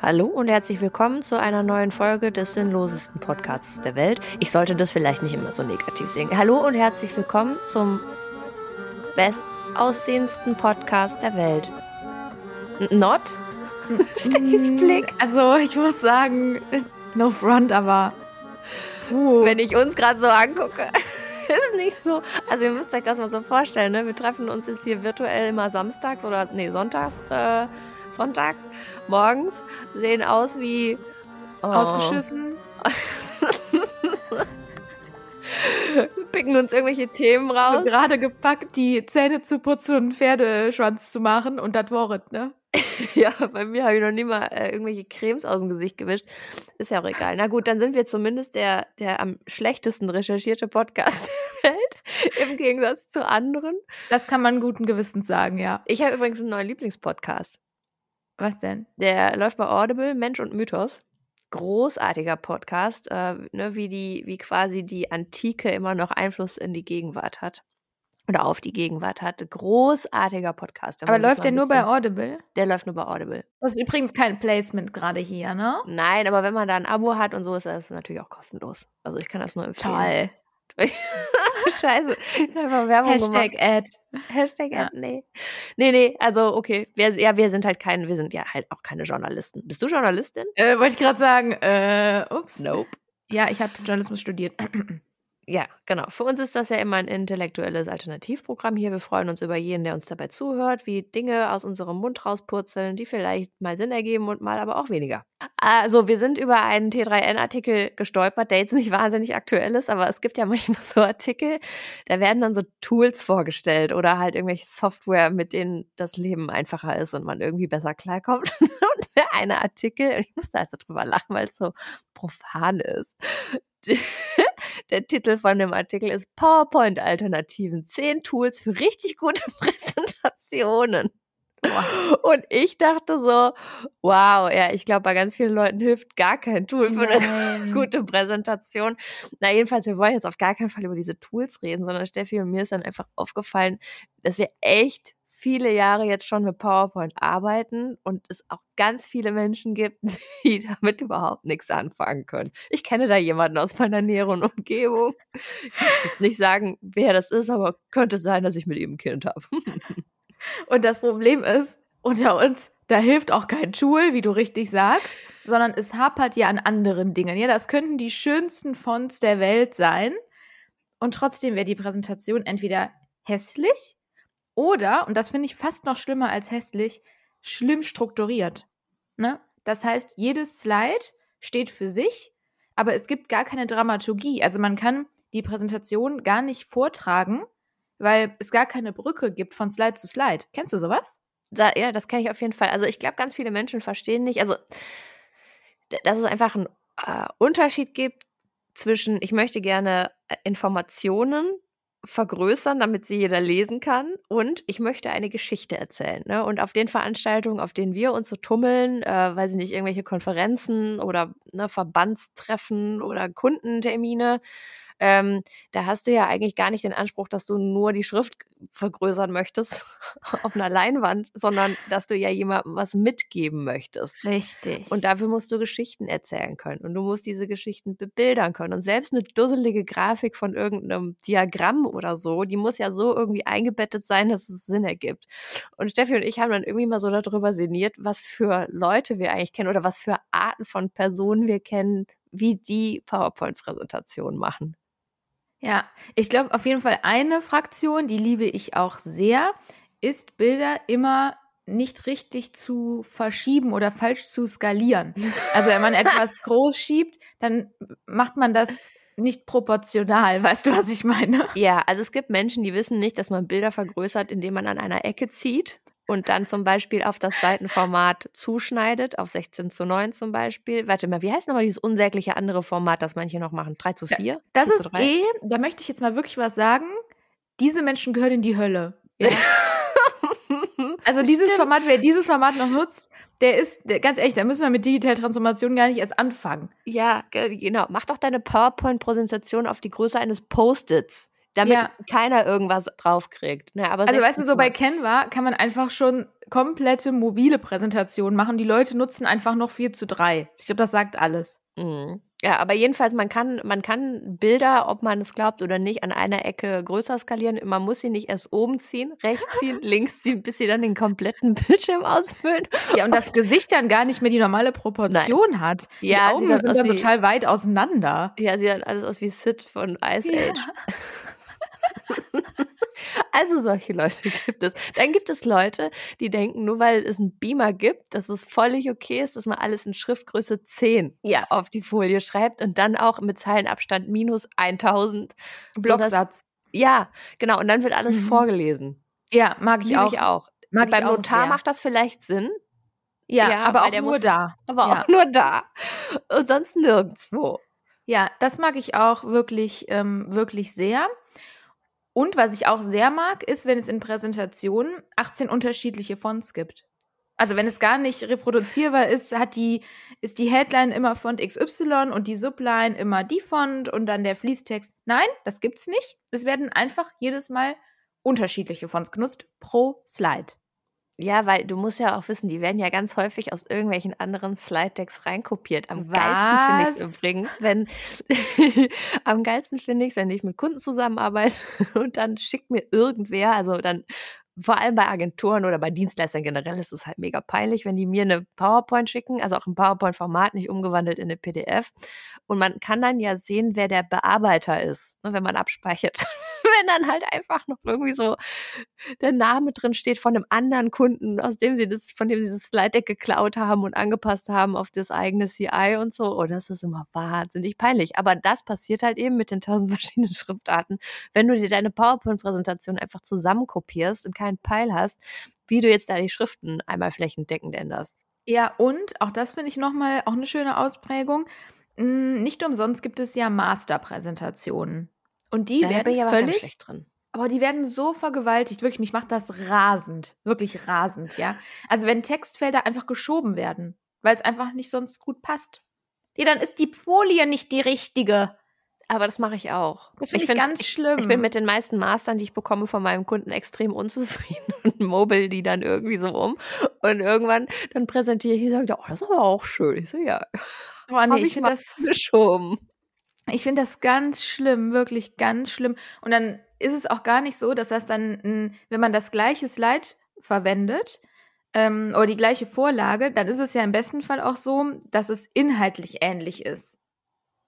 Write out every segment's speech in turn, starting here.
Hallo und herzlich willkommen zu einer neuen Folge des sinnlosesten Podcasts der Welt. Ich sollte das vielleicht nicht immer so negativ sehen. Hallo und herzlich willkommen zum bestaussehendsten Podcast der Welt. Not? Steckis Blick. Also, ich muss sagen, no front, aber. Puh. Wenn ich uns gerade so angucke, ist nicht so. Also, ihr müsst euch das mal so vorstellen, ne? Wir treffen uns jetzt hier virtuell immer samstags oder, nee, sonntags. Äh, sonntags morgens sehen aus wie oh. ausgeschissen. Picken uns irgendwelche Themen raus. Also gerade gepackt, die Zähne zu putzen und einen Pferdeschwanz zu machen und das Wort, ne? ja, bei mir habe ich noch nie mal äh, irgendwelche Cremes aus dem Gesicht gewischt. Ist ja auch egal. Na gut, dann sind wir zumindest der, der am schlechtesten recherchierte Podcast der Welt, im Gegensatz zu anderen. Das kann man guten Gewissens sagen, ja. Ich habe übrigens einen neuen Lieblingspodcast. Was denn? Der läuft bei Audible, Mensch und Mythos. Großartiger Podcast, äh, ne, wie, die, wie quasi die Antike immer noch Einfluss in die Gegenwart hat. Oder auf die Gegenwart hat. Großartiger Podcast. Aber läuft der nur bei Audible? Der läuft nur bei Audible. Das ist übrigens kein Placement gerade hier, ne? Nein, aber wenn man da ein Abo hat und so, ist das natürlich auch kostenlos. Also ich kann das nur empfehlen. Toll. Scheiße. Einfach Werbung Hashtag gemacht. Ad. Hashtag ja. Ad, nee. Nee, nee, also okay. Wir, ja, wir sind halt kein, wir sind ja halt auch keine Journalisten. Bist du Journalistin? Äh, Wollte ich gerade sagen, äh, ups. Nope. Ja, ich habe Journalismus studiert. Ja, genau. Für uns ist das ja immer ein intellektuelles Alternativprogramm hier. Wir freuen uns über jeden, der uns dabei zuhört, wie Dinge aus unserem Mund rauspurzeln, die vielleicht mal Sinn ergeben und mal aber auch weniger. Also, wir sind über einen T3N-Artikel gestolpert, der jetzt nicht wahnsinnig aktuell ist, aber es gibt ja manchmal so Artikel, da werden dann so Tools vorgestellt oder halt irgendwelche Software, mit denen das Leben einfacher ist und man irgendwie besser klarkommt. Und der eine Artikel, ich musste also drüber lachen, weil es so profan ist der Titel von dem Artikel ist PowerPoint-Alternativen. Zehn Tools für richtig gute Präsentationen. Und ich dachte so, wow, ja, ich glaube, bei ganz vielen Leuten hilft gar kein Tool für Nein. eine gute Präsentation. Na, jedenfalls, wir wollen jetzt auf gar keinen Fall über diese Tools reden, sondern Steffi und mir ist dann einfach aufgefallen, dass wir echt viele Jahre jetzt schon mit PowerPoint arbeiten und es auch ganz viele Menschen gibt, die damit überhaupt nichts anfangen können. Ich kenne da jemanden aus meiner näheren Umgebung. Ich kann jetzt nicht sagen, wer das ist, aber könnte sein, dass ich mit ihm ein Kind habe. Und das Problem ist, unter uns, da hilft auch kein Tool, wie du richtig sagst, sondern es hapert ja an anderen Dingen. Ja, das könnten die schönsten Fonts der Welt sein. Und trotzdem wäre die Präsentation entweder hässlich oder, und das finde ich fast noch schlimmer als hässlich, schlimm strukturiert. Ne? Das heißt, jedes Slide steht für sich, aber es gibt gar keine Dramaturgie. Also man kann die Präsentation gar nicht vortragen, weil es gar keine Brücke gibt von Slide zu Slide. Kennst du sowas? Da, ja, das kenne ich auf jeden Fall. Also ich glaube, ganz viele Menschen verstehen nicht, also dass es einfach einen äh, Unterschied gibt zwischen, ich möchte gerne äh, Informationen vergrößern, damit sie jeder lesen kann. Und ich möchte eine Geschichte erzählen. Ne? Und auf den Veranstaltungen, auf denen wir uns so tummeln, äh, weiß ich nicht, irgendwelche Konferenzen oder ne, Verbandstreffen oder Kundentermine, ähm, da hast du ja eigentlich gar nicht den Anspruch, dass du nur die Schrift vergrößern möchtest auf einer Leinwand, sondern dass du ja jemandem was mitgeben möchtest. Richtig. Und dafür musst du Geschichten erzählen können und du musst diese Geschichten bebildern können. Und selbst eine dusselige Grafik von irgendeinem Diagramm oder so, die muss ja so irgendwie eingebettet sein, dass es Sinn ergibt. Und Steffi und ich haben dann irgendwie mal so darüber sinniert, was für Leute wir eigentlich kennen oder was für Arten von Personen wir kennen, wie die PowerPoint-Präsentationen machen. Ja, ich glaube auf jeden Fall eine Fraktion, die liebe ich auch sehr, ist Bilder immer nicht richtig zu verschieben oder falsch zu skalieren. Also wenn man etwas groß schiebt, dann macht man das nicht proportional, weißt du, was ich meine? Ja, also es gibt Menschen, die wissen nicht, dass man Bilder vergrößert, indem man an einer Ecke zieht und dann zum Beispiel auf das Seitenformat zuschneidet, auf 16 zu 9 zum Beispiel. Warte mal, wie heißt nochmal dieses unsägliche andere Format, das manche noch machen? 3 zu 4? Ja, das ist eh, da möchte ich jetzt mal wirklich was sagen. Diese Menschen gehören in die Hölle. Ja. also dieses Stimmt. Format, wer dieses Format noch nutzt, der ist, der, ganz ehrlich, da müssen wir mit Digital Transformation gar nicht erst anfangen. Ja, genau. Mach doch deine PowerPoint-Präsentation auf die Größe eines Post-its damit Ja. keiner irgendwas draufkriegt. Ne, aber Also weißt du, 16 so bei Canva kann man einfach schon komplette mobile Präsentationen machen. Die Leute nutzen einfach noch 4 zu 3. Ich glaube, das sagt alles. Mhm. Ja, aber jedenfalls, man kann, man kann Bilder, ob man es glaubt oder nicht, an einer Ecke größer skalieren. Man muss sie nicht erst oben ziehen, rechts ziehen, links ziehen, bis sie dann den kompletten Bildschirm ausfüllen. Ja, und das Gesicht dann gar nicht mehr die normale Proportion hat. Die Ja, Augen dann sind dann wie- total weit auseinander. Ja, sieht dann alles aus wie Sid von Ice Ja. Also solche Leute gibt es. Dann gibt es Leute, die denken, nur weil es einen Beamer gibt, dass es völlig okay ist, dass man alles in Schriftgröße 10 Ja. auf die Folie schreibt und dann auch mit Zeilenabstand minus 1000. sodass- Blocksatz. Ja, genau. Und dann wird alles Mhm. vorgelesen. Ja, mag ich auch. ich auch. Mag Beim ich auch Notar sehr. macht das vielleicht Sinn, ja, ja, aber auch nur muss- da. aber Ja. auch nur da. Und sonst nirgendwo. Ja, das mag ich auch wirklich, ähm, wirklich sehr. Und was ich auch sehr mag, ist, wenn es in Präsentationen 18 unterschiedliche Fonts gibt. Also wenn es gar nicht reproduzierbar ist, hat die, ist die Headline immer Font XY und die Subline immer die Font und dann der Fließtext. Nein, das gibt's nicht. Es werden einfach jedes Mal unterschiedliche Fonts genutzt pro Slide. Ja, weil du musst ja auch wissen, die werden ja ganz häufig aus irgendwelchen anderen Slide-Decks reinkopiert. Am geilsten finde ich es Was? übrigens, wenn am geilsten finde ich es, wenn ich mit Kunden zusammenarbeite und dann schickt mir irgendwer, also dann vor allem bei Agenturen oder bei Dienstleistern generell ist es halt mega peinlich, wenn die mir eine PowerPoint schicken, also auch im PowerPoint-Format, nicht umgewandelt in eine PDF. Und man kann dann ja sehen, wer der Bearbeiter ist, ne, wenn man abspeichert. wenn dann halt einfach noch irgendwie so der Name drin steht von einem anderen Kunden, aus dem sie das, von dem sie das Slide Deck geklaut haben und angepasst haben auf das eigene CI und so. Oh, das ist immer wahnsinnig peinlich. Aber das passiert halt eben mit den tausend verschiedenen Schriftarten, wenn du dir deine PowerPoint-Präsentation einfach zusammenkopierst und keinen Peil hast, wie du jetzt da die Schriften einmal flächendeckend änderst. Ja, und auch das finde ich nochmal auch eine schöne Ausprägung. Mm, Nicht umsonst gibt es ja Masterpräsentationen. Und die Ja, werden ich aber völlig, schlecht drin. aber die werden so vergewaltigt. Wirklich, mich macht das rasend. Wirklich rasend, ja. Also wenn Textfelder einfach geschoben werden, weil es einfach nicht sonst gut passt. Ja, dann ist die Folie nicht die richtige. Aber das mache ich auch. Das finde ich, find, ganz schlimm. Ich bin mit den meisten Mastern, die ich bekomme von meinem Kunden, extrem unzufrieden und mobile die dann irgendwie so um. Und irgendwann dann präsentiere ich die und sage, oh, das ist aber auch schön. Ich so, ja, oh, hab nee, ich ich finde das, geschoben. Ich finde das ganz schlimm, wirklich ganz schlimm. Und dann ist es auch gar nicht so, dass das dann, wenn man das gleiche Slide verwendet ähm, oder die gleiche Vorlage, dann ist es ja im besten Fall auch so, dass es inhaltlich ähnlich ist.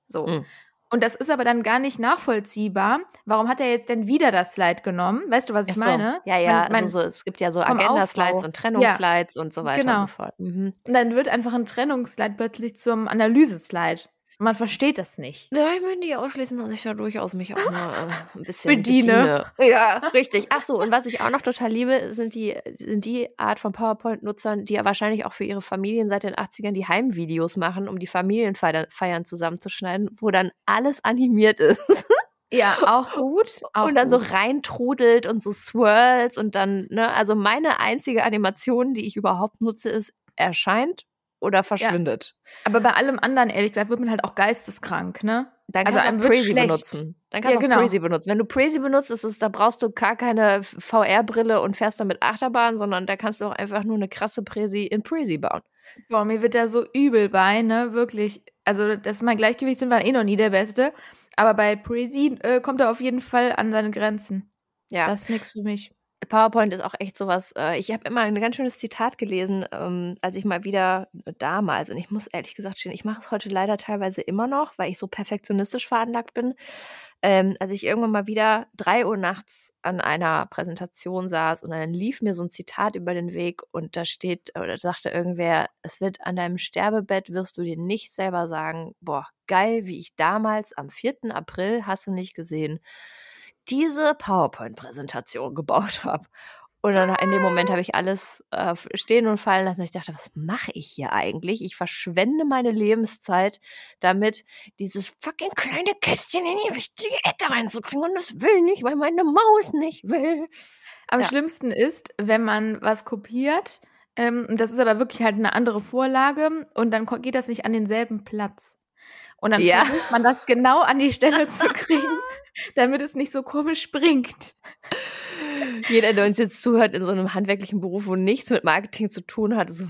So. Mhm. Und das ist aber dann gar nicht nachvollziehbar. Warum hat er jetzt denn wieder das Slide genommen? Weißt du, was ich so. meine? Ja, ja, Man- man- also so, es gibt ja so Agenda-Slides und Trennungsslides und so weiter Genau. und so fort. Mhm. Und dann wird einfach ein Trennungsslide plötzlich zum Analyseslide. Man versteht das nicht. Ja, ich möchte nicht ausschließen, dass ich da durchaus mich auch mal äh, ein bisschen Bediene. bediene. Ja, richtig. Ach so, und was ich auch noch total liebe, sind die, sind die Art von PowerPoint-Nutzern, die ja wahrscheinlich auch für ihre Familien seit den 80ern die Heimvideos machen, um die Familienfeiern Feiern zusammenzuschneiden, wo dann alles animiert ist. Ja, auch gut. Auch und dann gut. so reintrudelt und so swirls und dann, ne, also meine einzige Animation, die ich überhaupt nutze, ist erscheint oder verschwindet. Aber bei allem anderen, ehrlich gesagt, wird man halt auch geisteskrank, ne? Dann Also kannst einem du auch Crazy benutzen. Dann kannst Ja, du auch genau. Crazy benutzen. Wenn du Crazy benutzt, ist es, da brauchst du gar keine VR-Brille und fährst damit Achterbahn, sondern da kannst du auch einfach nur eine krasse Presi in Crazy bauen. Boah, mir wird da so übel bei, ne? Wirklich. Also, das ist mein Gleichgewichtssinn war eh noch nie der beste. Aber bei Prezi äh, kommt er auf jeden Fall an seine Grenzen. Ja. Das ist nichts für mich. PowerPoint ist auch echt sowas. Äh, ich habe immer ein ganz schönes Zitat gelesen, ähm, als ich mal wieder damals, und ich muss ehrlich gesagt stehen, ich mache es heute leider teilweise immer noch, weil ich so perfektionistisch veranlagt bin. Ähm, als ich irgendwann mal wieder drei Uhr nachts an einer Präsentation saß und dann lief mir so ein Zitat über den Weg und da steht, oder sagte irgendwer, es wird an deinem Sterbebett wirst du dir nicht selber sagen, boah, geil, wie ich damals am 4. April, hast du nicht gesehen, diese PowerPoint-Präsentation gebaut habe. Und dann in dem Moment habe ich alles äh, stehen und fallen lassen. Ich dachte, was mache ich hier eigentlich? Ich verschwende meine Lebenszeit damit, dieses fucking kleine Kästchen in die richtige Ecke reinzukriegen. Und das will nicht, weil meine Maus nicht will. Am Ja. schlimmsten ist, wenn man was kopiert, ähm, das ist aber wirklich halt eine andere Vorlage, und dann geht das nicht an denselben Platz. Und dann Ja. versucht man das genau an die Stelle zu kriegen. Damit es nicht so komisch springt. Jeder, der uns jetzt zuhört in so einem handwerklichen Beruf, wo nichts mit Marketing zu tun hat, ist so,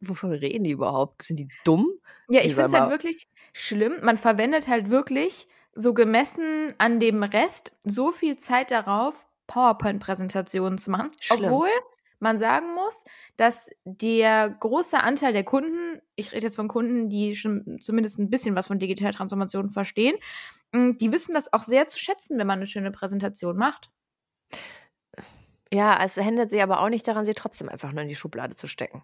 wovon reden die überhaupt? Sind die dumm? Ja, ich finde es halt wirklich schlimm. Man verwendet halt wirklich so gemessen an dem Rest so viel Zeit darauf, PowerPoint-Präsentationen zu machen. Schlimm. Obwohl man sagen muss, dass der große Anteil der Kunden, ich rede jetzt von Kunden, die schon zumindest ein bisschen was von Digitaltransformation verstehen, mh, die wissen das auch sehr zu schätzen, wenn man eine schöne Präsentation macht. Ja, es hindert sie aber auch nicht daran, sie trotzdem einfach nur in die Schublade zu stecken.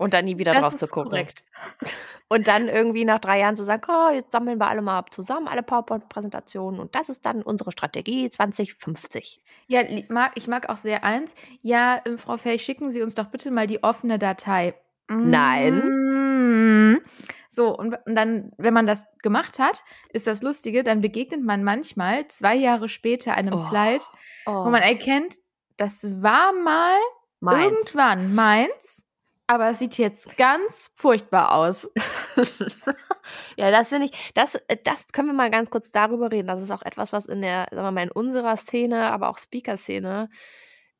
Und dann nie wieder drauf zu gucken. korrekt. Und dann irgendwie nach drei Jahren zu sagen, oh, jetzt sammeln wir alle mal zusammen, alle PowerPoint-Präsentationen und das ist dann unsere Strategie 2050. Ja, ich mag auch sehr eins. Ja, äh, Frau Fay, schicken Sie uns doch bitte mal die offene Datei. Nein. Mm. So, und, und dann, wenn man das gemacht hat, ist das Lustige, dann begegnet man manchmal zwei Jahre später einem Oh, Slide, Oh, wo man erkennt, das war mal meins. irgendwann meins, aber es sieht jetzt ganz furchtbar aus. ja, das finde ich, das, äh, das können wir mal ganz kurz darüber reden. Das ist auch etwas, was in der, sagen wir mal, in unserer Szene, aber auch Speaker-Szene,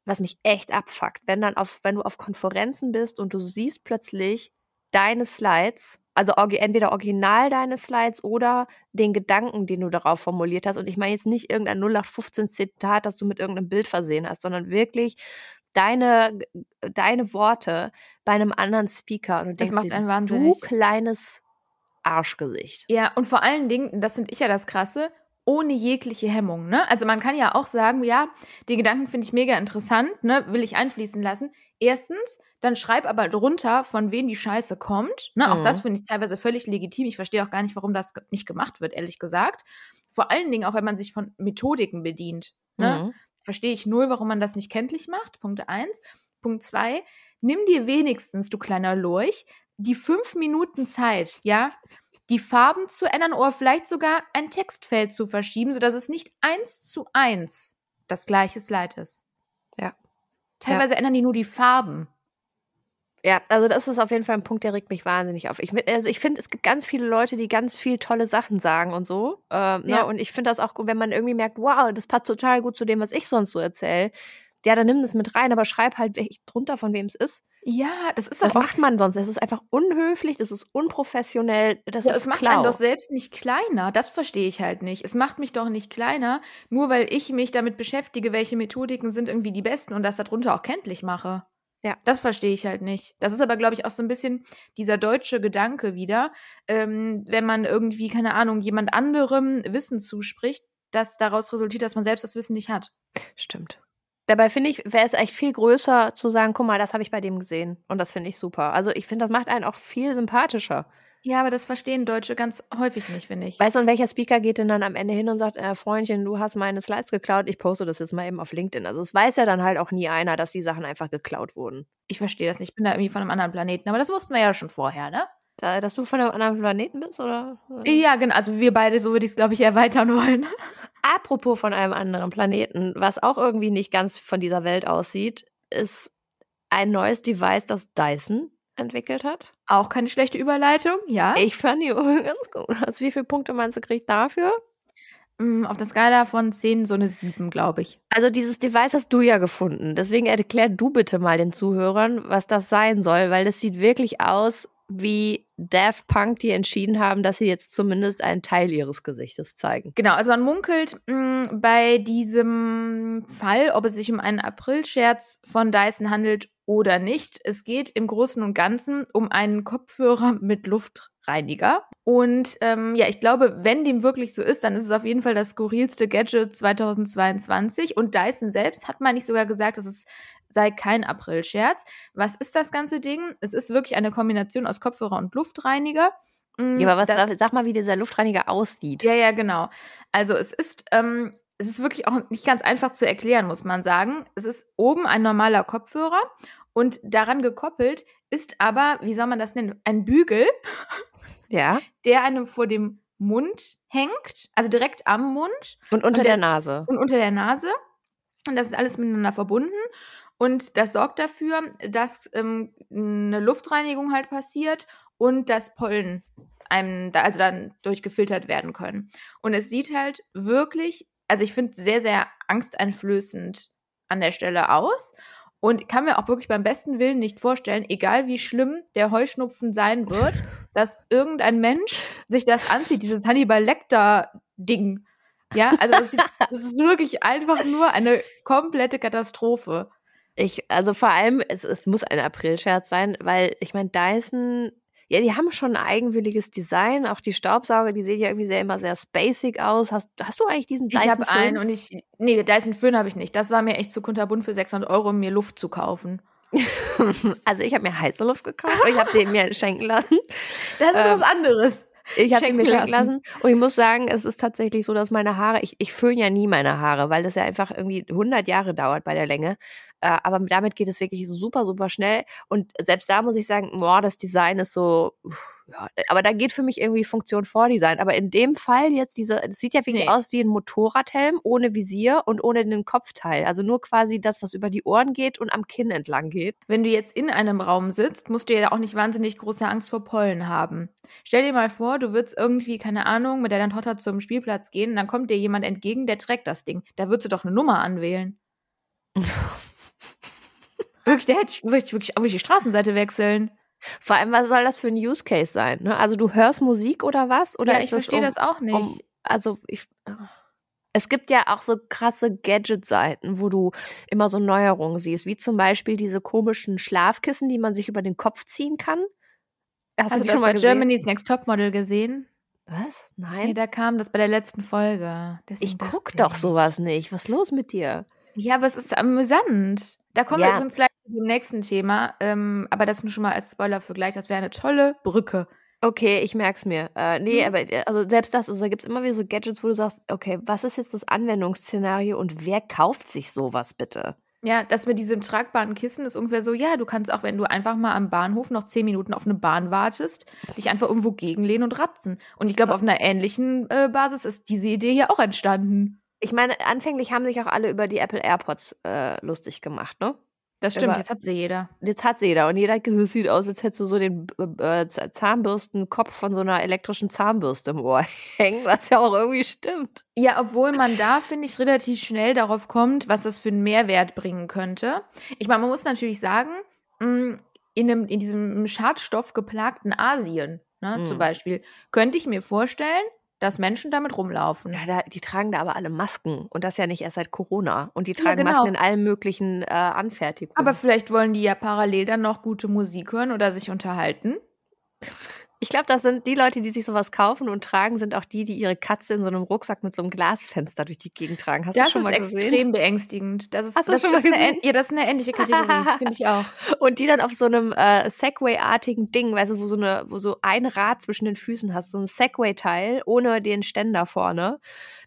was mich echt abfuckt. Wenn dann auf, wenn du auf Konferenzen bist und du siehst plötzlich deine Slides, also entweder original deine Slides oder den Gedanken, den du darauf formuliert hast. Und ich meine jetzt nicht irgendein 0815 Zitat, das du mit irgendeinem Bild versehen hast, sondern wirklich deine, deine Worte bei einem anderen Speaker. Und du Das denkst macht dir, einen du wahnsinnig. kleines Arschgesicht. Ja, und vor allen Dingen, das finde ich ja das Krasse, ohne jegliche Hemmung. Ne? Also man kann ja auch sagen, ja, die Gedanken finde ich mega interessant, ne? will ich einfließen lassen. Erstens, dann schreib aber drunter, von wem die Scheiße kommt. Ne? Auch Mhm. das finde ich teilweise völlig legitim. Ich verstehe auch gar nicht, warum das nicht gemacht wird, ehrlich gesagt. Vor allen Dingen auch, wenn man sich von Methodiken bedient. Ne? Mhm. Verstehe ich null, warum man das nicht kenntlich macht. Punkt eins. Punkt zwei, nimm dir wenigstens, du kleiner Lurch, die fünf Minuten Zeit, ja, die Farben zu ändern oder vielleicht sogar ein Textfeld zu verschieben, sodass es nicht eins zu eins das gleiche Slide ist. Ja. Teilweise ändern die nur die Farben. Ja, also das ist auf jeden Fall ein Punkt, der regt mich wahnsinnig auf. Ich, also ich finde, es gibt ganz viele Leute, die ganz viel tolle Sachen sagen und so. Ähm, Ja. ne? Und ich finde das auch gut, wenn man irgendwie merkt, wow, das passt total gut zu dem, was ich sonst so erzähle. Ja, dann nimm das mit rein, aber schreib halt drunter, von wem es ist. Ja, das ist Das macht man sonst. Das ist einfach unhöflich, das ist unprofessionell, das ja, ist es macht Klau. einen doch selbst nicht kleiner. Das verstehe ich halt nicht. Es macht mich doch nicht kleiner, nur weil ich mich damit beschäftige, welche Methodiken sind irgendwie die besten und das darunter auch kenntlich mache. Ja. Das verstehe ich halt nicht. Das ist aber, glaube ich, auch so ein bisschen dieser deutsche Gedanke wieder, ähm, wenn man irgendwie, keine Ahnung, jemand anderem Wissen zuspricht, dass daraus resultiert, dass man selbst das Wissen nicht hat. Stimmt. Dabei finde ich, wäre es echt viel größer zu sagen, guck mal, das habe ich bei dem gesehen. Und das finde ich super. Also ich finde, das macht einen auch viel sympathischer. Ja, aber das verstehen Deutsche ganz häufig nicht, finde ich. Weißt du, und welcher Speaker geht denn dann am Ende hin und sagt, äh, Freundchen, du hast meine Slides geklaut, ich poste das jetzt mal eben auf LinkedIn. Also es weiß ja dann halt auch nie einer, dass die Sachen einfach geklaut wurden. Ich verstehe das nicht. Ich bin da irgendwie von einem anderen Planeten, aber das wussten wir ja schon vorher, ne? Da, dass du von einem anderen Planeten bist, oder? Ja, genau. Also wir beide, so würde ich es, glaube ich, erweitern wollen. Apropos von einem anderen Planeten, was auch irgendwie nicht ganz von dieser Welt aussieht, ist ein neues Device, das Dyson entwickelt hat. Auch keine schlechte Überleitung, ja. Ich fand die ganz gut. Also wie viele Punkte meinst du, kriegt dafür? Mm, Auf der Skala von 10 so eine 7, glaube ich. Also dieses Device hast du ja gefunden. Deswegen erklär du bitte mal den Zuhörern, was das sein soll, weil das sieht wirklich aus wie Daft Punk, die entschieden haben, dass sie jetzt zumindest einen Teil ihres Gesichtes zeigen. Genau, also man munkelt mh, bei diesem Fall, ob es sich um einen Aprilscherz von Dyson handelt oder nicht. Es geht im Großen und Ganzen um einen Kopfhörer mit Luftreiniger. Und ähm, ja, ich glaube, wenn dem wirklich so ist, dann ist es auf jeden Fall das skurrilste Gadget 2022. Und Dyson selbst hat mal nicht sogar gesagt, dass es sei kein Aprilscherz. Was ist das ganze Ding? Es ist wirklich eine Kombination aus Kopfhörer und Luftreiniger. Mm, Ja, aber was, das- sag mal, wie dieser Luftreiniger aussieht. ja, ja, genau. Also es ist, ähm, es ist wirklich auch nicht ganz einfach zu erklären, muss man sagen. Es ist oben ein normaler Kopfhörer und daran gekoppelt ist aber, wie soll man das nennen, ein Bügel, Ja. der einem vor dem Mund hängt, also direkt am Mund Und unter Und der- der Nase. und unter der Nase. Und das ist alles miteinander verbunden. Und das sorgt dafür, dass ähm, eine Luftreinigung halt passiert und dass Pollen einem, da- also dann durchgefiltert werden können. Und es sieht halt wirklich also ich finde sehr, sehr angsteinflößend an der Stelle aus. Und kann mir auch wirklich beim besten Willen nicht vorstellen, egal wie schlimm der Heuschnupfen sein wird, dass irgendein Mensch sich das anzieht, dieses Hannibal Lecter-Ding. Ja, also das, das ist wirklich einfach nur eine komplette Katastrophe. Ich, also vor allem, es, es muss ein Aprilscherz sein, weil ich meine, Dyson ja, die haben schon ein eigenwilliges Design. Auch die Staubsauger, die sehen ja irgendwie sehr immer sehr spacig aus. Hast, hast du eigentlich diesen Dyson? Ich habe einen und ich, nee, Dyson Föhn habe ich nicht. Das war mir echt zu kunterbunt für 600 Euro, um mir Luft zu kaufen. also ich habe mir heiße Luft gekauft und ich habe sie mir schenken lassen. Das ist ähm, was anderes. Ich habe sie mir schenken lassen. Und ich muss sagen, es ist tatsächlich so, dass meine Haare, ich, ich föhne ja nie meine Haare, weil das ja einfach irgendwie 100 Jahre dauert bei der Länge. Äh, aber damit geht es wirklich super, super schnell. Und selbst da muss ich sagen, boah, das Design ist so, ja, aber da geht für mich irgendwie Funktion vor Design. Aber in dem Fall jetzt diese, das sieht ja wirklich nee. aus wie ein Motorradhelm ohne Visier und ohne den Kopfteil. Also nur quasi das, was über die Ohren geht und am Kinn entlang geht. Wenn du jetzt in einem Raum sitzt, musst du ja auch nicht wahnsinnig große Angst vor Pollen haben. Stell dir mal vor, du würdest irgendwie, keine Ahnung, mit deiner Tochter zum Spielplatz gehen und dann kommt dir jemand entgegen, der trägt das Ding. Da würdest du doch eine Nummer anwählen. Wirklich, der hätte wirklich, wirklich auf die Straßenseite wechseln. Vor allem, was soll das für ein Use Case sein? Ne? Also du hörst Musik oder was? Oder ja, ich verstehe um, das auch nicht. Um, also ich. Es gibt ja auch so krasse Gadget-Seiten, wo du immer so Neuerungen siehst, wie zum Beispiel diese komischen Schlafkissen, die man sich über den Kopf ziehen kann. Hast, Hast du, du schon mal gesehen? Germany's Next Topmodel gesehen? Was? Nein. Nee, da kam das bei der letzten Folge. Deswegen ich guck doch sowas nicht. Was ist los mit dir? Ja, aber es ist amüsant. Da kommen ja. wir übrigens gleich dem nächsten Thema. Ähm, aber das nur schon mal als Spoiler für gleich. Das wäre eine tolle Brücke. Okay, ich merke es mir. Äh, nee, mhm. aber äh, also selbst das, also, da gibt es immer wieder so Gadgets, wo du sagst, okay, was ist jetzt das Anwendungsszenario und wer kauft sich sowas bitte? Ja, das mit diesem tragbaren Kissen ist ungefähr so, ja, du kannst auch, wenn du einfach mal am Bahnhof noch zehn Minuten auf eine Bahn wartest, dich einfach irgendwo gegenlehnen und ratzen. Und ich glaube, auf einer ähnlichen äh, Basis ist diese Idee hier auch entstanden. Ich meine, anfänglich haben sich auch alle über die Apple AirPods äh, lustig gemacht, ne? Das stimmt, jetzt hat sie jeder. Jetzt hat sie jeder. Und jeder sieht aus, als hättest du so den äh, Zahnbürstenkopf von so einer elektrischen Zahnbürste im Ohr hängen, was ja auch irgendwie stimmt. Ja, obwohl man da, finde ich, relativ schnell darauf kommt, was das für einen Mehrwert bringen könnte. Ich meine, man muss natürlich sagen, mm, in, einem, in diesem schadstoffgeplagten Asien, ne, mhm. zum Beispiel, könnte ich mir vorstellen, dass Menschen damit rumlaufen. Ja, da, die tragen da aber alle Masken und das ja nicht erst seit Corona. Und die tragen ja, genau. Masken in allen möglichen äh, Anfertigungen. Aber vielleicht wollen die ja parallel dann noch gute Musik hören oder sich unterhalten. Ich glaube, das sind die Leute, die sich sowas kaufen und tragen, sind auch die, die ihre Katze in so einem Rucksack mit so einem Glasfenster durch die Gegend tragen. Hast das du schon mal gesehen? Das ist extrem beängstigend. Das ist, Hast das schon mal gesehen? Eine, ja, das ist eine ähnliche Kategorie, finde ich auch. Und die dann auf so einem äh, Segway-artigen Ding, weißt du, wo so eine, wo so ein Rad zwischen den Füßen hast, so ein Segway-Teil ohne den Ständer vorne,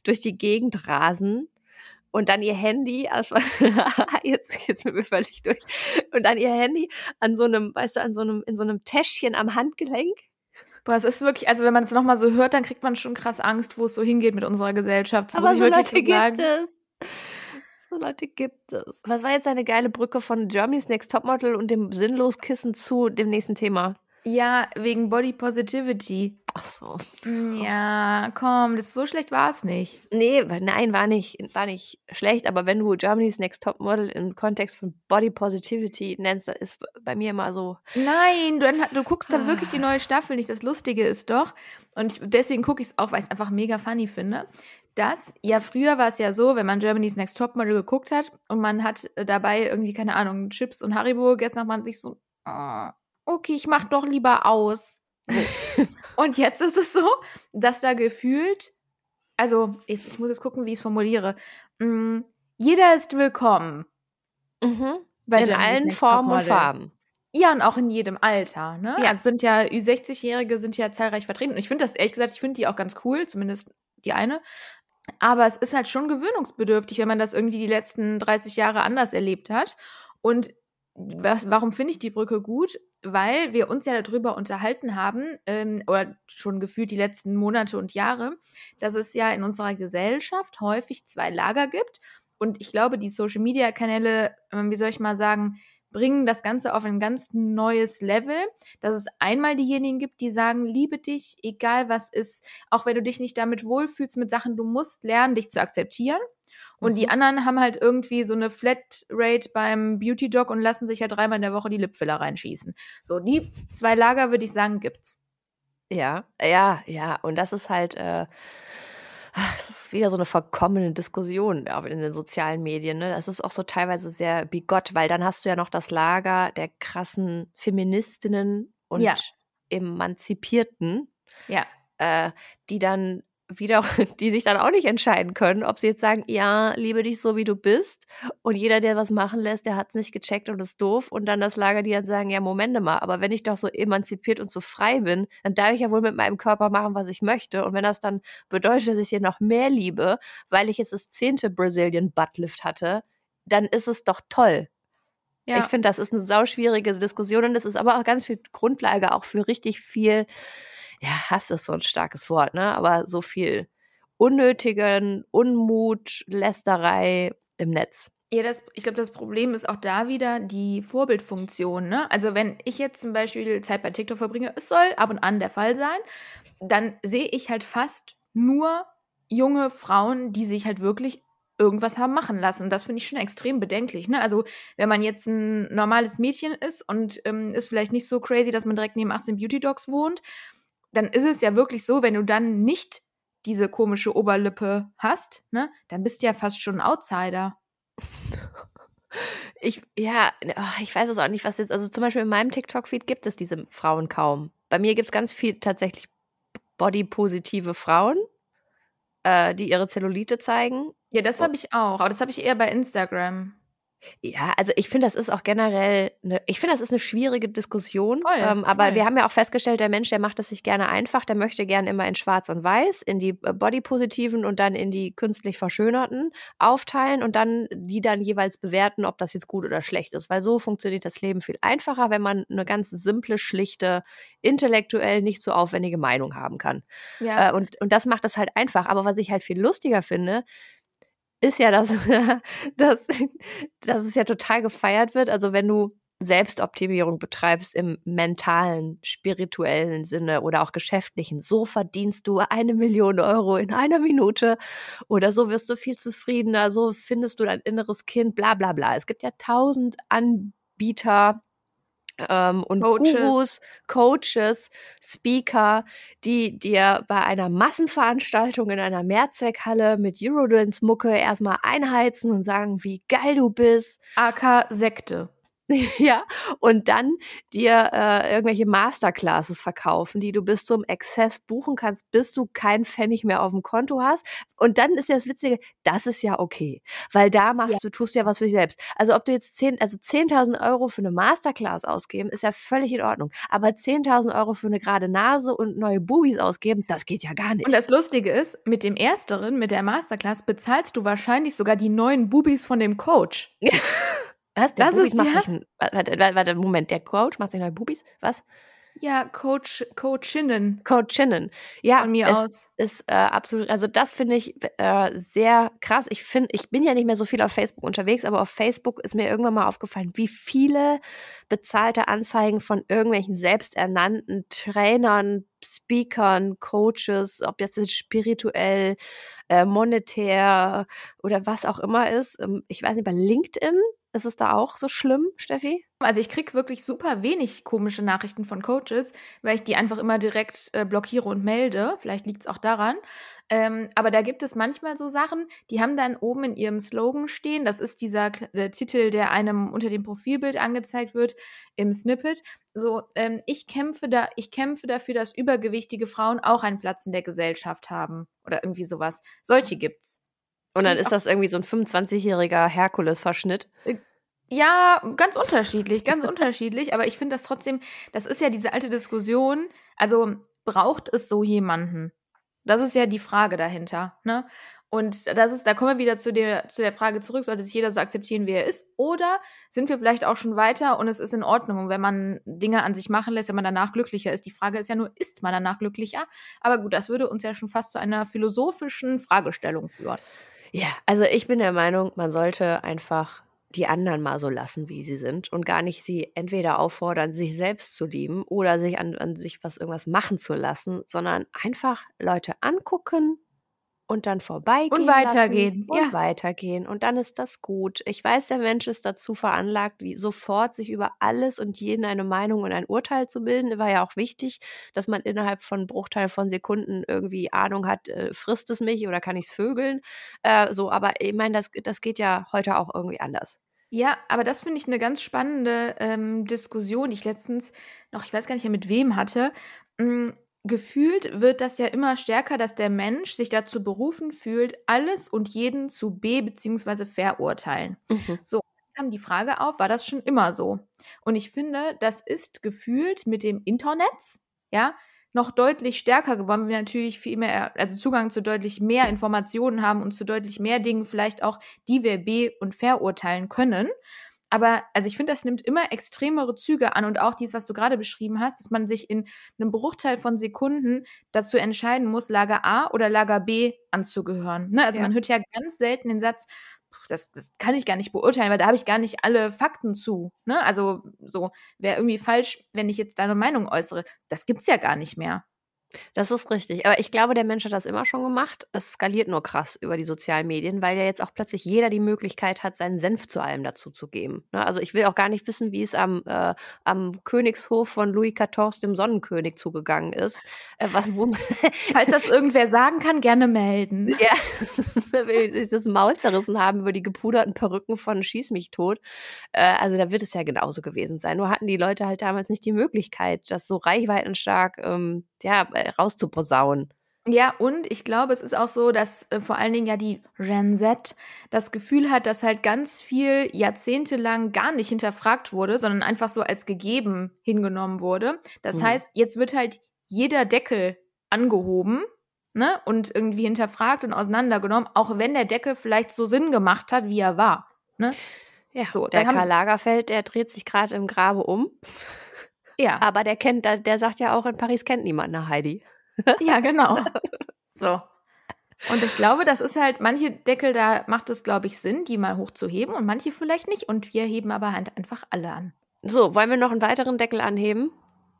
durch die Gegend rasen und dann ihr Handy, also, jetzt geht's mir völlig durch, und dann ihr Handy an so einem, weißt du, an so einem, in so einem Täschchen am Handgelenk Boah, es ist wirklich, also wenn man es nochmal so hört, dann kriegt man schon krass Angst, wo es so hingeht mit unserer Gesellschaft. Das Aber so Leute so gibt es. So Leute gibt es. Was war jetzt eine geile Brücke von Germany's Next Topmodel und dem Sinnloskissen zu dem nächsten Thema? Ja, wegen Body Positivity. Ach so. Ja, komm, das so schlecht war es nicht. Nee, nein, war nicht, war nicht schlecht, aber wenn du Germany's Next Top Model im Kontext von Body Positivity nennst, dann ist bei mir immer so. Nein, du, du guckst dann wirklich die neue Staffel nicht. Das Lustige ist doch, und ich, deswegen gucke ich es auch, weil ich es einfach mega funny finde, dass, ja, früher war es ja so, wenn man Germany's Next Top Model geguckt hat und man hat äh, dabei irgendwie, keine Ahnung, Chips und Haribo gegessen, hat man sich so, oh, okay, ich mach doch lieber aus. Und jetzt ist es so, dass da gefühlt, also ich, ich muss jetzt gucken, wie ich es formuliere. Mm, jeder ist willkommen. Mhm. in allen Formen und Farben. Ja, und auch in jedem Alter. Ne? Ja. Also sind ja Ü60-Jährige sind ja zahlreich vertreten. Und ich finde das ehrlich gesagt, ich finde die auch ganz cool, zumindest die eine. Aber es ist halt schon gewöhnungsbedürftig, wenn man das irgendwie die letzten 30 Jahre anders erlebt hat. Und was, warum finde ich die Brücke gut? Weil wir uns ja darüber unterhalten haben, ähm, oder schon gefühlt die letzten Monate und Jahre, dass es ja in unserer Gesellschaft häufig zwei Lager gibt. Und ich glaube, die Social-Media-Kanäle, ähm, wie soll ich mal sagen, bringen das Ganze auf ein ganz neues Level, dass es einmal diejenigen gibt, die sagen, liebe dich, egal was ist, auch wenn du dich nicht damit wohlfühlst mit Sachen, du musst lernen, dich zu akzeptieren. Und die Mhm. anderen haben halt irgendwie so eine Flatrate beim Beauty Dog und lassen sich ja dreimal in der Woche die Lipfiller reinschießen. So, die zwei Lager, würde ich sagen, gibt's. Ja, ja, ja. Und das ist halt, äh, ach, es ist wieder so eine verkommene Diskussion auch in den sozialen Medien. Ne? Das ist auch so teilweise sehr bigott, weil dann hast du ja noch das Lager der krassen Feministinnen und Ja. Emanzipierten, Ja. äh, die dann wieder, die sich dann auch nicht entscheiden können, ob sie jetzt sagen, ja, liebe dich so, wie du bist. Und jeder, der was machen lässt, der hat es nicht gecheckt und ist doof. Und dann das Lager, die dann sagen, ja, Momente mal, aber wenn ich doch so emanzipiert und so frei bin, dann darf ich ja wohl mit meinem Körper machen, was ich möchte. Und wenn das dann bedeutet, dass ich hier noch mehr liebe, weil ich jetzt das zehnte Brazilian Buttlift hatte, dann ist es doch toll. Ja. Ich finde, das ist eine sauschwierige Diskussion und das ist aber auch ganz viel Grundlage auch für richtig viel, ja, Hass ist so ein starkes Wort, ne? Aber so viel unnötigen Unmut, Lästerei im Netz. Ja, das, ich glaube, das Problem ist auch da wieder die Vorbildfunktion. Ne? Also wenn ich jetzt zum Beispiel Zeit bei TikTok verbringe, es soll ab und an der Fall sein, dann sehe ich halt fast nur junge Frauen, die sich halt wirklich irgendwas haben machen lassen. Und das finde ich schon extrem bedenklich. Ne? Also wenn man jetzt ein normales Mädchen ist und ähm, ist vielleicht nicht so crazy, dass man direkt neben 18 Beauty Dogs wohnt, dann ist es ja wirklich so, wenn du dann nicht diese komische Oberlippe hast, ne, dann bist du ja fast schon ein Outsider. Ich, ja, ach, ich weiß es auch nicht, was jetzt, also zum Beispiel in meinem TikTok-Feed gibt es diese Frauen kaum. Bei mir gibt es ganz viel tatsächlich bodypositive Frauen, äh, die ihre Zellulite zeigen. Ja, das habe ich auch, aber das habe ich eher bei Instagram. Ja, also ich finde, das ist auch generell, eine, ich finde, das ist eine schwierige Diskussion. Voll, ähm, aber voll. wir haben ja auch festgestellt, der Mensch, der macht es sich gerne einfach, der möchte gerne immer in Schwarz und Weiß, in die äh, Bodypositiven und dann in die künstlich Verschönerten aufteilen und dann die dann jeweils bewerten, ob das jetzt gut oder schlecht ist. Weil so funktioniert das Leben viel einfacher, wenn man eine ganz simple, schlichte, intellektuell nicht so aufwendige Meinung haben kann. Ja. Äh, und, und das macht das halt einfach. Aber was ich halt viel lustiger finde, ist ja, dass, dass, dass es ja total gefeiert wird. Also wenn du Selbstoptimierung betreibst im mentalen, spirituellen Sinne oder auch geschäftlichen, so verdienst du eine Million Euro in einer Minute oder so wirst du viel zufriedener, so findest du dein inneres Kind, bla bla bla. Es gibt ja tausend Anbieter, ähm, und Coaches. Gurus, Coaches, Speaker, die dir bei einer Massenveranstaltung in einer Mehrzweckhalle mit Eurodance-Mucke erstmal einheizen und sagen, wie geil du bist. AK Sekte. ja, und dann dir äh, irgendwelche Masterclasses verkaufen, die du bis zum Exzess buchen kannst, bis du keinen Pfennig mehr auf dem Konto hast. Und dann ist ja das Witzige, das ist ja okay, weil da machst Ja. du, tust ja was für dich selbst. Also ob du jetzt 10, also 10.000 Euro für eine Masterclass ausgeben, ist ja völlig in Ordnung. Aber 10.000 Euro für eine gerade Nase und neue Bubis ausgeben, das geht ja gar nicht. Und das Lustige ist, mit dem Ersteren, mit der Masterclass, bezahlst du wahrscheinlich sogar die neuen Bubis von dem Coach. was? Der das Bubis ist macht ja- sich ein, warte, warte, warte, Moment, der Coach macht sich neue Bubis? Was? Ja, Coach, Coachinnen Coachinnen. Ja, von mir es, aus. ist äh, absolut, also das finde ich äh, sehr krass. Ich finde, ich bin ja nicht mehr so viel auf Facebook unterwegs, aber auf Facebook ist mir irgendwann mal aufgefallen, wie viele bezahlte Anzeigen von irgendwelchen selbsternannten Trainern, Speakern, Coaches, ob das jetzt spirituell, äh, monetär oder was auch immer ist. Ähm, ich weiß nicht, bei LinkedIn ist es da auch so schlimm, Steffi? Also ich krieg wirklich super wenig komische Nachrichten von Coaches, weil ich die einfach immer direkt äh, blockiere und melde. Vielleicht liegt es auch daran. Ähm, aber da gibt es manchmal so Sachen, die haben dann oben in ihrem Slogan stehen. Das ist dieser der Titel, der einem unter dem Profilbild angezeigt wird im Snippet. So, ähm, ich kämpfe da, ich kämpfe dafür, dass übergewichtige Frauen auch einen Platz in der Gesellschaft haben oder irgendwie sowas. Solche gibt's. Und dann ist das irgendwie so ein 25-jähriger Herkules-Verschnitt. Ja, ganz unterschiedlich, ganz unterschiedlich. Aber ich finde das trotzdem, das ist ja diese alte Diskussion. Also braucht es so jemanden? Das ist ja die Frage dahinter, ne? Und das ist, da kommen wir wieder zu der, zu der Frage zurück, sollte sich jeder so akzeptieren, wie er ist? Oder sind wir vielleicht auch schon weiter und es ist in Ordnung, Und wenn man Dinge an sich machen lässt, wenn man danach glücklicher ist? Die Frage ist ja nur, ist man danach glücklicher? Aber gut, das würde uns ja schon fast zu einer philosophischen Fragestellung führen. Ja, also ich bin der Meinung, man sollte einfach die anderen mal so lassen, wie sie sind und gar nicht sie entweder auffordern, sich selbst zu lieben oder sich an, an sich was irgendwas machen zu lassen, sondern einfach Leute angucken, und dann vorbeigehen und weitergehen und ja. weitergehen und dann ist das gut. Ich weiß, der Mensch ist dazu veranlagt, sofort sich über alles und jeden eine Meinung und ein Urteil zu bilden. War ja auch wichtig, dass man innerhalb von Bruchteil von Sekunden irgendwie Ahnung hat, äh, frisst es mich oder kann ich es vögeln? Äh, so, aber ich meine, das, das geht ja heute auch irgendwie anders. Ja, aber das finde ich eine ganz spannende ähm, Diskussion, die ich letztens noch, ich weiß gar nicht mehr mit wem hatte. Gefühlt wird das ja immer stärker, dass der Mensch sich dazu berufen fühlt, alles und jeden zu be- bzw. verurteilen. Mhm. So kam die Frage auf, war das schon immer so? Und ich finde, das ist gefühlt mit dem Internet, ja, noch deutlich stärker geworden, weil wir natürlich viel mehr, also Zugang zu deutlich mehr Informationen haben und zu deutlich mehr Dingen vielleicht auch, die wir be- und verurteilen können. Aber also ich finde, das nimmt immer extremere Züge an und auch dies, was du gerade beschrieben hast, dass man sich in einem Bruchteil von Sekunden dazu entscheiden muss, Lager A oder Lager B anzugehören. Ne? Also ja. man hört ja ganz selten den Satz, das, das kann ich gar nicht beurteilen, weil da habe ich gar nicht alle Fakten zu. Ne? Also so wäre irgendwie falsch, wenn ich jetzt deine Meinung äußere. Das gibt's ja gar nicht mehr. Das ist richtig. Aber ich glaube, der Mensch hat das immer schon gemacht. Es skaliert nur krass über die sozialen Medien, weil ja jetzt auch plötzlich jeder die Möglichkeit hat, seinen Senf zu allem dazu zu geben. Ne? Also ich will auch gar nicht wissen, wie es am, äh, am Königshof von Louis XIV, dem Sonnenkönig, zugegangen ist. Äh, was, wo Falls das irgendwer sagen kann, gerne melden. Ja, will sich das Maul zerrissen haben über die gepuderten Perücken von Schieß mich tot. Äh, also da wird es ja genauso gewesen sein. Nur hatten die Leute halt damals nicht die Möglichkeit, das so reichweitenstark ähm, ja, rauszuposaunen. Ja, und ich glaube, es ist auch so, dass äh, vor allen Dingen ja die Gen Z das Gefühl hat, dass halt ganz viel jahrzehntelang gar nicht hinterfragt wurde, sondern einfach so als gegeben hingenommen wurde. Das mhm. heißt, jetzt wird halt jeder Deckel angehoben, ne, und irgendwie hinterfragt und auseinandergenommen, auch wenn der Deckel vielleicht so Sinn gemacht hat, wie er war, ne? Ja, so, der Karl Lagerfeld, der dreht sich gerade im Grabe um. Ja. Aber der kennt, der sagt ja auch, in Paris kennt niemand eine Heidi. Ja, genau. so. Und ich glaube, das ist halt, manche Deckel, da macht es, glaube ich, Sinn, die mal hochzuheben und manche vielleicht nicht. Und wir heben aber halt einfach alle an. So, wollen wir noch einen weiteren Deckel anheben?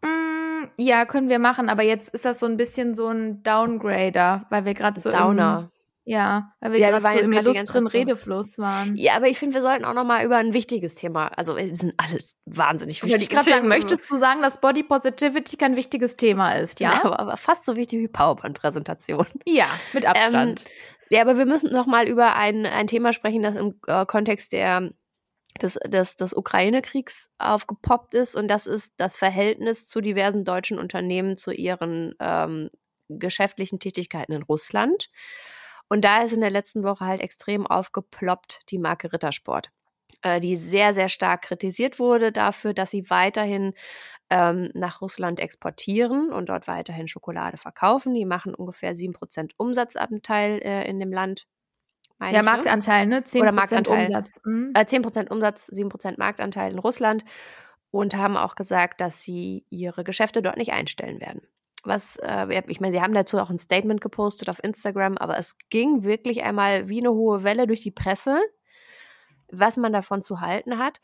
Mm, ja, können wir machen, aber jetzt ist das so ein bisschen so ein Downgrader, weil wir gerade so. Downer. Ja, weil wir ja, gerade so im illustren Redefluss waren. Ja, aber ich finde, wir sollten auch noch mal über ein wichtiges Thema, also es sind alles wahnsinnig wichtige ich gerade sagen, möchtest du sagen, dass Body Positivity kein wichtiges Thema ist, ja? ja aber, aber, fast so wichtig wie PowerPoint-Präsentation. Ja, mit Abstand. Ähm, ja, aber wir müssen noch mal über ein, ein Thema sprechen, das im äh, Kontext der des, des, des Ukraine-Kriegs aufgepoppt ist und das ist das Verhältnis zu diversen deutschen Unternehmen zu ihren ähm, geschäftlichen Tätigkeiten in Russland. Und da ist in der letzten Woche halt extrem aufgeploppt die Marke Rittersport, äh, die sehr, sehr stark kritisiert wurde dafür, dass sie weiterhin ähm, nach Russland exportieren und dort weiterhin Schokolade verkaufen. Die machen ungefähr 7% Umsatzanteil äh, in dem Land. Ja, ich, ne? Marktanteil, ne? 10% Oder Marktanteil. Umsatz. Mhm. Äh, 10% Umsatz, 7% Marktanteil in Russland und haben auch gesagt, dass sie ihre Geschäfte dort nicht einstellen werden was, äh, ich meine, sie haben dazu auch ein Statement gepostet auf Instagram, aber es ging wirklich einmal wie eine hohe Welle durch die Presse, was man davon zu halten hat.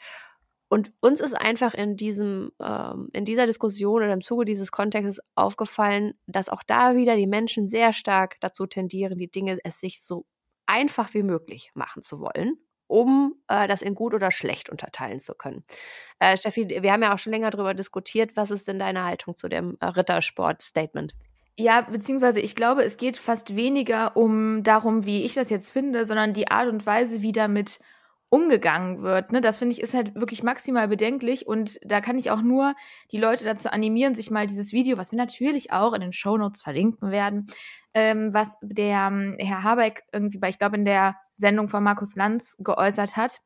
Und uns ist einfach in diesem, ähm, in dieser Diskussion oder im Zuge dieses Kontextes aufgefallen, dass auch da wieder die Menschen sehr stark dazu tendieren, die Dinge es sich so einfach wie möglich machen zu wollen um äh, das in gut oder schlecht unterteilen zu können. Äh, Steffi, wir haben ja auch schon länger darüber diskutiert. Was ist denn deine Haltung zu dem äh, Rittersport-Statement? Ja, beziehungsweise ich glaube, es geht fast weniger um darum, wie ich das jetzt finde, sondern die Art und Weise, wie damit umgegangen wird. Ne? Das finde ich ist halt wirklich maximal bedenklich und da kann ich auch nur die Leute dazu animieren, sich mal dieses Video, was wir natürlich auch in den Shownotes verlinken werden, ähm, was der ähm, Herr Habeck irgendwie bei, ich glaube, in der Sendung von Markus Lanz geäußert hat,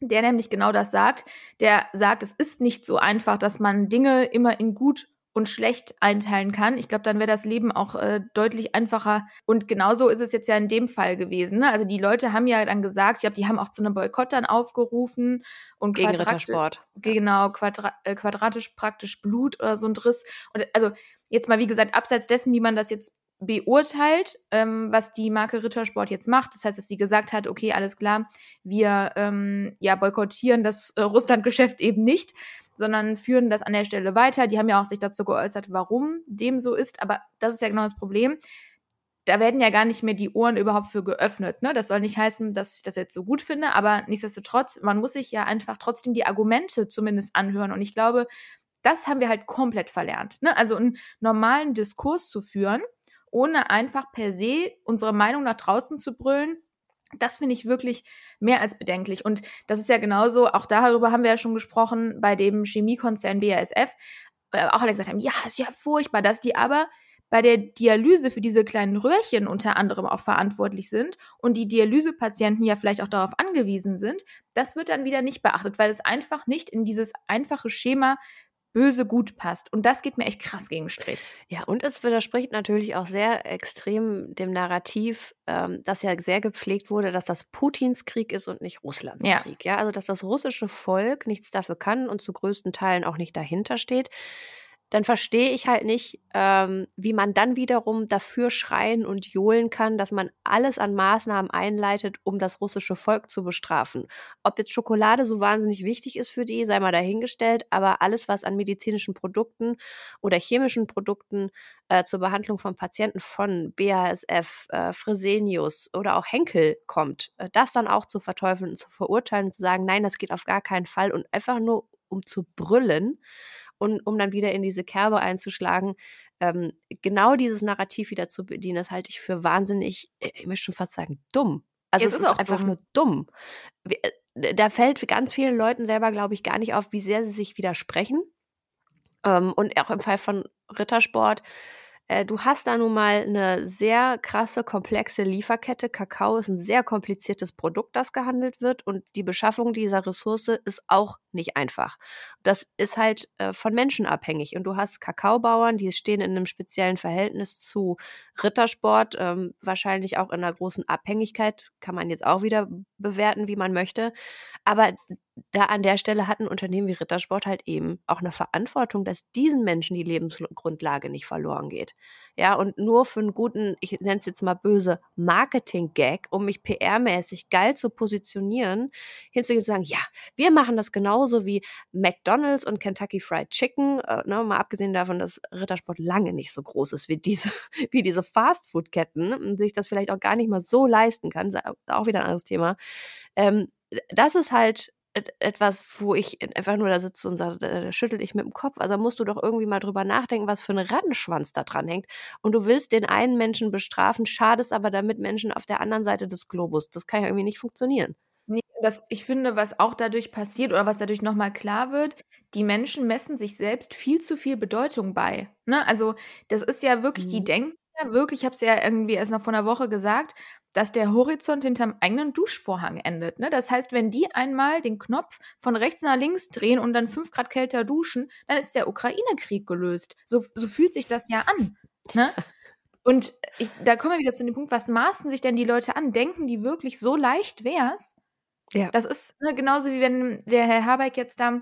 der nämlich genau das sagt. Der sagt, es ist nicht so einfach, dass man Dinge immer in gut und schlecht einteilen kann. Ich glaube, dann wäre das Leben auch äh, deutlich einfacher. Und genauso ist es jetzt ja in dem Fall gewesen. Ne? Also die Leute haben ja dann gesagt, ich glaube, die haben auch zu einem Boykott dann aufgerufen und gegen Rittersport. Genau, quadra äh, quadratisch praktisch Blut oder so ein Driss. Und also jetzt mal, wie gesagt, abseits dessen, wie man das jetzt beurteilt, ähm, was die Marke Rittersport jetzt macht. Das heißt, dass sie gesagt hat, okay, alles klar, wir ähm, ja boykottieren das äh, Russland-Geschäft eben nicht, sondern führen das an der Stelle weiter. Die haben ja auch sich dazu geäußert, warum dem so ist. Aber das ist ja genau das Problem. Da werden ja gar nicht mehr die Ohren überhaupt für geöffnet. Ne? Das soll nicht heißen, dass ich das jetzt so gut finde, aber nichtsdestotrotz, man muss sich ja einfach trotzdem die Argumente zumindest anhören. Und ich glaube, das haben wir halt komplett verlernt. Ne? Also einen normalen Diskurs zu führen ohne einfach per se unsere Meinung nach draußen zu brüllen. Das finde ich wirklich mehr als bedenklich. Und das ist ja genauso, auch darüber haben wir ja schon gesprochen, bei dem Chemiekonzern BASF, äh, auch alle gesagt haben, ja, ist ja furchtbar, dass die aber bei der Dialyse für diese kleinen Röhrchen unter anderem auch verantwortlich sind und die Dialysepatienten ja vielleicht auch darauf angewiesen sind, das wird dann wieder nicht beachtet, weil es einfach nicht in dieses einfache Schema böse gut passt. Und das geht mir echt krass gegen den Strich. Ja, und es widerspricht natürlich auch sehr extrem dem Narrativ, ähm, das ja sehr gepflegt wurde, dass das Putins Krieg ist und nicht Russlands ja. Krieg. Ja, also dass das russische Volk nichts dafür kann und zu größten Teilen auch nicht dahinter steht dann verstehe ich halt nicht, ähm, wie man dann wiederum dafür schreien und johlen kann, dass man alles an Maßnahmen einleitet, um das russische Volk zu bestrafen. Ob jetzt Schokolade so wahnsinnig wichtig ist für die, sei mal dahingestellt, aber alles, was an medizinischen Produkten oder chemischen Produkten äh, zur Behandlung von Patienten von BASF, äh, Fresenius oder auch Henkel kommt, äh, das dann auch zu verteufeln und zu verurteilen und zu sagen, nein, das geht auf gar keinen Fall und einfach nur um zu brüllen, und um dann wieder in diese Kerbe einzuschlagen, ähm, genau dieses Narrativ wieder zu bedienen, das halte ich für wahnsinnig, äh, ich möchte schon fast sagen, dumm. Also es, es ist, ist einfach dumm. nur dumm. Äh, da fällt ganz vielen Leuten selber, glaube ich, gar nicht auf, wie sehr sie sich widersprechen. Ähm, und auch im Fall von Rittersport äh, du hast da nun mal eine sehr krasse, komplexe Lieferkette. Kakao ist ein sehr kompliziertes Produkt, das gehandelt wird und die Beschaffung dieser Ressource ist auch nicht einfach. Das ist halt äh, von Menschen abhängig und du hast Kakaobauern, die stehen in einem speziellen Verhältnis zu Rittersport, ähm, wahrscheinlich auch in einer großen Abhängigkeit, kann man jetzt auch wieder bewerten, wie man möchte. Aber da an der Stelle hat ein Unternehmen wie Rittersport halt eben auch eine Verantwortung, dass diesen Menschen die Lebensgrundlage nicht verloren geht. Ja, und nur für einen guten, ich nenne es jetzt mal böse, Marketing-Gag, um mich PR-mäßig geil zu positionieren, hinzugehen und zu sagen, ja, wir machen das genauso wie McDonalds und Kentucky Fried Chicken, äh, ne, mal abgesehen davon, dass Rittersport lange nicht so groß ist wie diese, wie diese Fast-Food-Ketten und sich das vielleicht auch gar nicht mal so leisten kann, auch wieder ein anderes Thema. Ähm, das ist halt etwas, wo ich einfach nur da sitze und sage, da schüttel ich mit dem Kopf. Also musst du doch irgendwie mal drüber nachdenken, was für ein Rattenschwanz da dran hängt. Und du willst den einen Menschen bestrafen, schadest aber damit Menschen auf der anderen Seite des Globus. Das kann ja irgendwie nicht funktionieren. Nee, das, ich finde, was auch dadurch passiert oder was dadurch nochmal klar wird, die Menschen messen sich selbst viel zu viel Bedeutung bei. Ne? Also, das ist ja wirklich, mhm. die denken ja wirklich, ich habe es ja irgendwie erst noch vor einer Woche gesagt, dass der Horizont hinterm eigenen Duschvorhang endet. Ne? Das heißt, wenn die einmal den Knopf von rechts nach links drehen und dann fünf Grad kälter duschen, dann ist der Ukraine-Krieg gelöst. So, so fühlt sich das ja an. Ne? Und ich, da kommen wir wieder zu dem Punkt, was maßen sich denn die Leute an? Denken die wirklich so leicht wär's? Ja. Das ist ne, genauso wie wenn der Herr Habeck jetzt da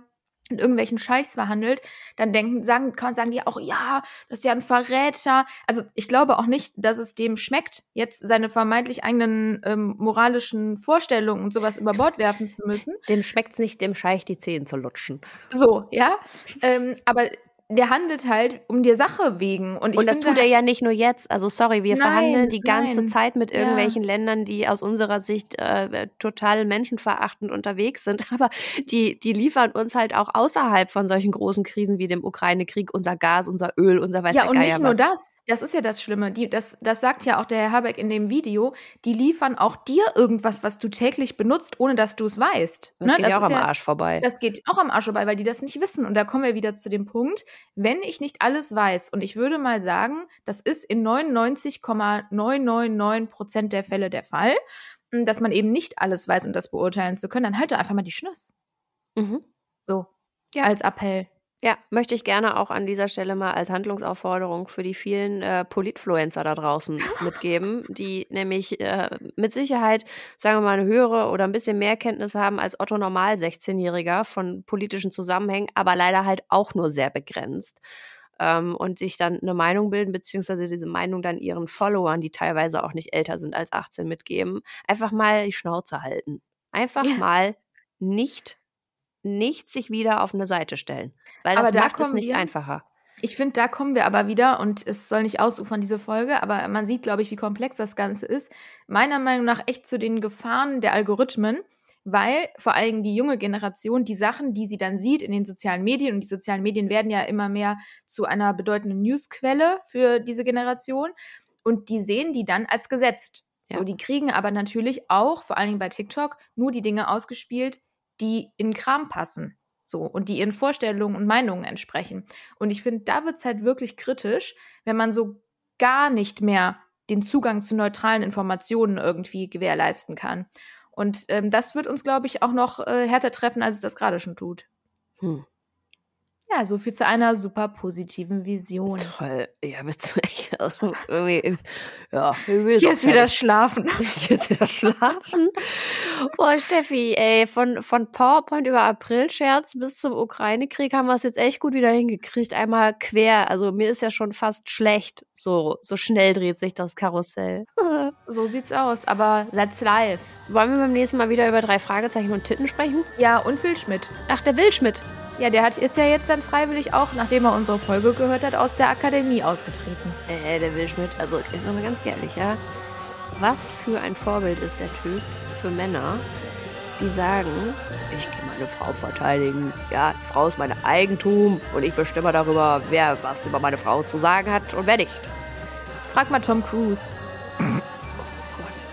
in irgendwelchen Scheichs verhandelt, dann denken, sagen, sagen die auch, ja, das ist ja ein Verräter. Also ich glaube auch nicht, dass es dem schmeckt, jetzt seine vermeintlich eigenen ähm, moralischen Vorstellungen und sowas über Bord werfen zu müssen. Dem schmeckt es nicht, dem Scheich die Zehen zu lutschen. So, ja. ähm, aber der handelt halt um der Sache wegen. Und, und das tut er ja nicht nur jetzt. Also sorry, wir nein, verhandeln die ganze nein. Zeit mit irgendwelchen ja. Ländern, die aus unserer Sicht äh, total menschenverachtend unterwegs sind. Aber die, die liefern uns halt auch außerhalb von solchen großen Krisen wie dem Ukraine-Krieg unser Gas, unser Öl, unser weiß Ja, und nicht nur das. Das ist ja das Schlimme. Die, das, das sagt ja auch der Herr Habeck in dem Video. Die liefern auch dir irgendwas, was du täglich benutzt, ohne dass du es weißt. Das ne? geht das ja auch am ja, Arsch vorbei. Das geht auch am Arsch vorbei, weil die das nicht wissen. Und da kommen wir wieder zu dem Punkt, wenn ich nicht alles weiß, und ich würde mal sagen, das ist in 99,999 Prozent der Fälle der Fall, hm, dass man eben nicht alles weiß, um das beurteilen zu können, dann halt doch einfach mal die Schnüss. Mhm. So, ja. als Appell. Ja, möchte ich gerne auch an dieser Stelle mal als Handlungsaufforderung für die vielen äh, Politfluencer da draußen mitgeben, die nämlich äh, mit Sicherheit, sagen wir mal, eine höhere oder ein bisschen mehr Kenntnis haben als Otto Normal 16-Jähriger von politischen Zusammenhängen, aber leider halt auch nur sehr begrenzt. ähm, und sich dann eine Meinung bilden, beziehungsweise diese Meinung dann ihren Followern, die teilweise auch nicht älter sind als 18, mitgeben, einfach mal die Schnauze halten. Einfach ja. mal nicht, nicht sich wieder auf eine Seite stellen. Weil das aber da macht es nicht wir, einfacher. Ich finde, da kommen wir aber wieder, und es soll nicht ausufern, diese Folge, aber man sieht, glaube ich, wie komplex das Ganze ist. Meiner Meinung nach echt zu den Gefahren der Algorithmen, weil vor allem die junge Generation die Sachen, die sie dann sieht in den sozialen Medien, und die sozialen Medien werden ja immer mehr zu einer bedeutenden Newsquelle für diese Generation, und die sehen die dann als gesetzt. Ja. So, die kriegen aber natürlich auch, vor allen Dingen bei TikTok, nur die Dinge ausgespielt, die in Kram passen. So, und die ihren Vorstellungen und Meinungen entsprechen. Und ich finde, da wird es halt wirklich kritisch, wenn man so gar nicht mehr den Zugang zu neutralen Informationen irgendwie gewährleisten kann. Und ähm, das wird uns, glaube ich, auch noch äh, härter treffen, als es das gerade schon tut. Hm. Ja, so viel zu einer super positiven Vision. Toll. Ja, bitte echt. Also, irgendwie, ja, jetzt wieder schlafen. Jetzt wieder schlafen. Boah, Steffi, ey, von, von PowerPoint über Aprilscherz bis zum Ukraine-Krieg haben wir es jetzt echt gut wieder hingekriegt. Einmal quer. Also mir ist ja schon fast schlecht. So, so schnell dreht sich das Karussell. so sieht's aus, aber let's live. Wollen wir beim nächsten Mal wieder über drei Fragezeichen und Titten sprechen? Ja, und Will Schmidt. Ach, der Will Schmidt. Ja, der hat, ist ja jetzt dann freiwillig auch, nachdem er unsere Folge gehört hat, aus der Akademie ausgetreten. Äh, der Will Schmidt, also ist nochmal ganz ehrlich, ja. Was für ein Vorbild ist der Typ für Männer, die sagen, ich gehe meine Frau verteidigen. Ja, die Frau ist mein Eigentum und ich bestimme darüber, wer was über meine Frau zu sagen hat und wer nicht. Frag mal Tom Cruise.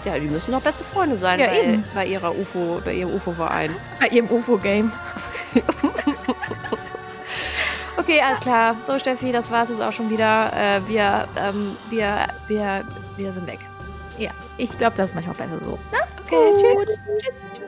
Ja, die müssen doch beste Freunde sein ja, bei, bei, ihrer UFO, bei ihrem UFO-Verein. Bei ihrem UFO-Game. Okay, alles klar. So, Steffi, das war es jetzt auch schon wieder. Äh, wir, ähm, wir, wir, wir sind weg. Ja, ich glaube, das ist manchmal besser so. Na? Okay, Gut. Tschüss, tschüss, tschüss.